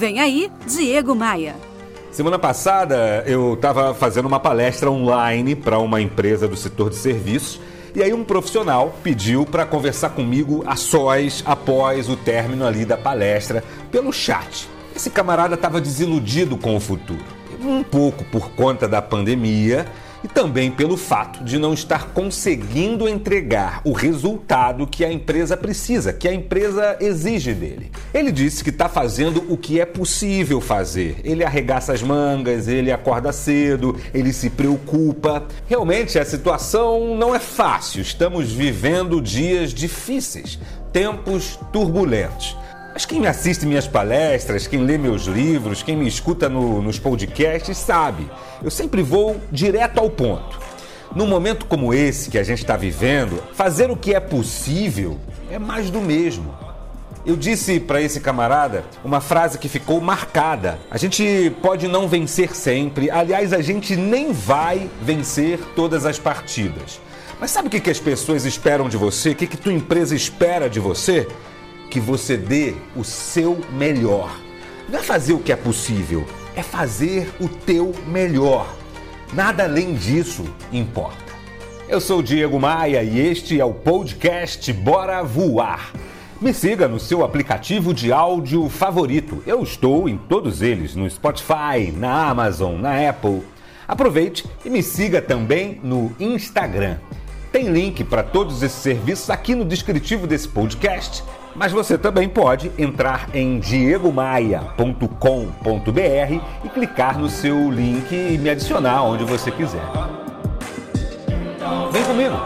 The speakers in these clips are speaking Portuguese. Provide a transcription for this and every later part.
Vem aí, Diego Maia. Semana passada eu estava fazendo uma palestra online para uma empresa do setor de serviços e aí um profissional pediu para conversar comigo a sós após o término ali da palestra pelo chat. Esse camarada estava desiludido com o futuro, um pouco por conta da pandemia e também pelo fato de não estar conseguindo entregar o resultado que a empresa precisa, que a empresa exige dele. Ele disse que está fazendo o que é possível fazer. Ele arregaça as mangas, ele acorda cedo, ele se preocupa. Realmente a situação não é fácil. Estamos vivendo dias difíceis, tempos turbulentos. Mas quem assiste minhas palestras, quem lê meus livros, quem me escuta no, nos podcasts sabe, eu sempre vou direto ao ponto. Num momento como esse que a gente está vivendo, fazer o que é possível é mais do mesmo. Eu disse para esse camarada uma frase que ficou marcada. A gente pode não vencer sempre, aliás, a gente nem vai vencer todas as partidas. Mas sabe o que, que as pessoas esperam de você? O que, que tua empresa espera de você? Que você dê o seu melhor. Não é fazer o que é possível, é fazer o teu melhor. Nada além disso importa. Eu sou Diego Maia e este é o podcast Bora Voar. Me siga no seu aplicativo de áudio favorito. Eu estou em todos eles, no Spotify, na Amazon, na Apple. Aproveite e me siga também no Instagram. Tem link para todos esses serviços aqui no descritivo desse podcast mas você também pode entrar em diegomaia.com.br e clicar no seu link e me adicionar onde você quiser. Vem comigo!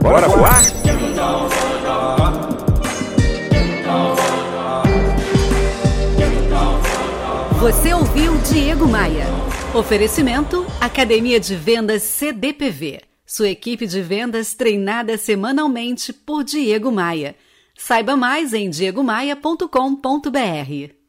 Bora, Bora voar? Você ouviu Diego Maia. Oferecimento Academia de Vendas CDPV. Sua equipe de vendas treinada semanalmente por Diego Maia. Saiba mais em diegomaia.com.br.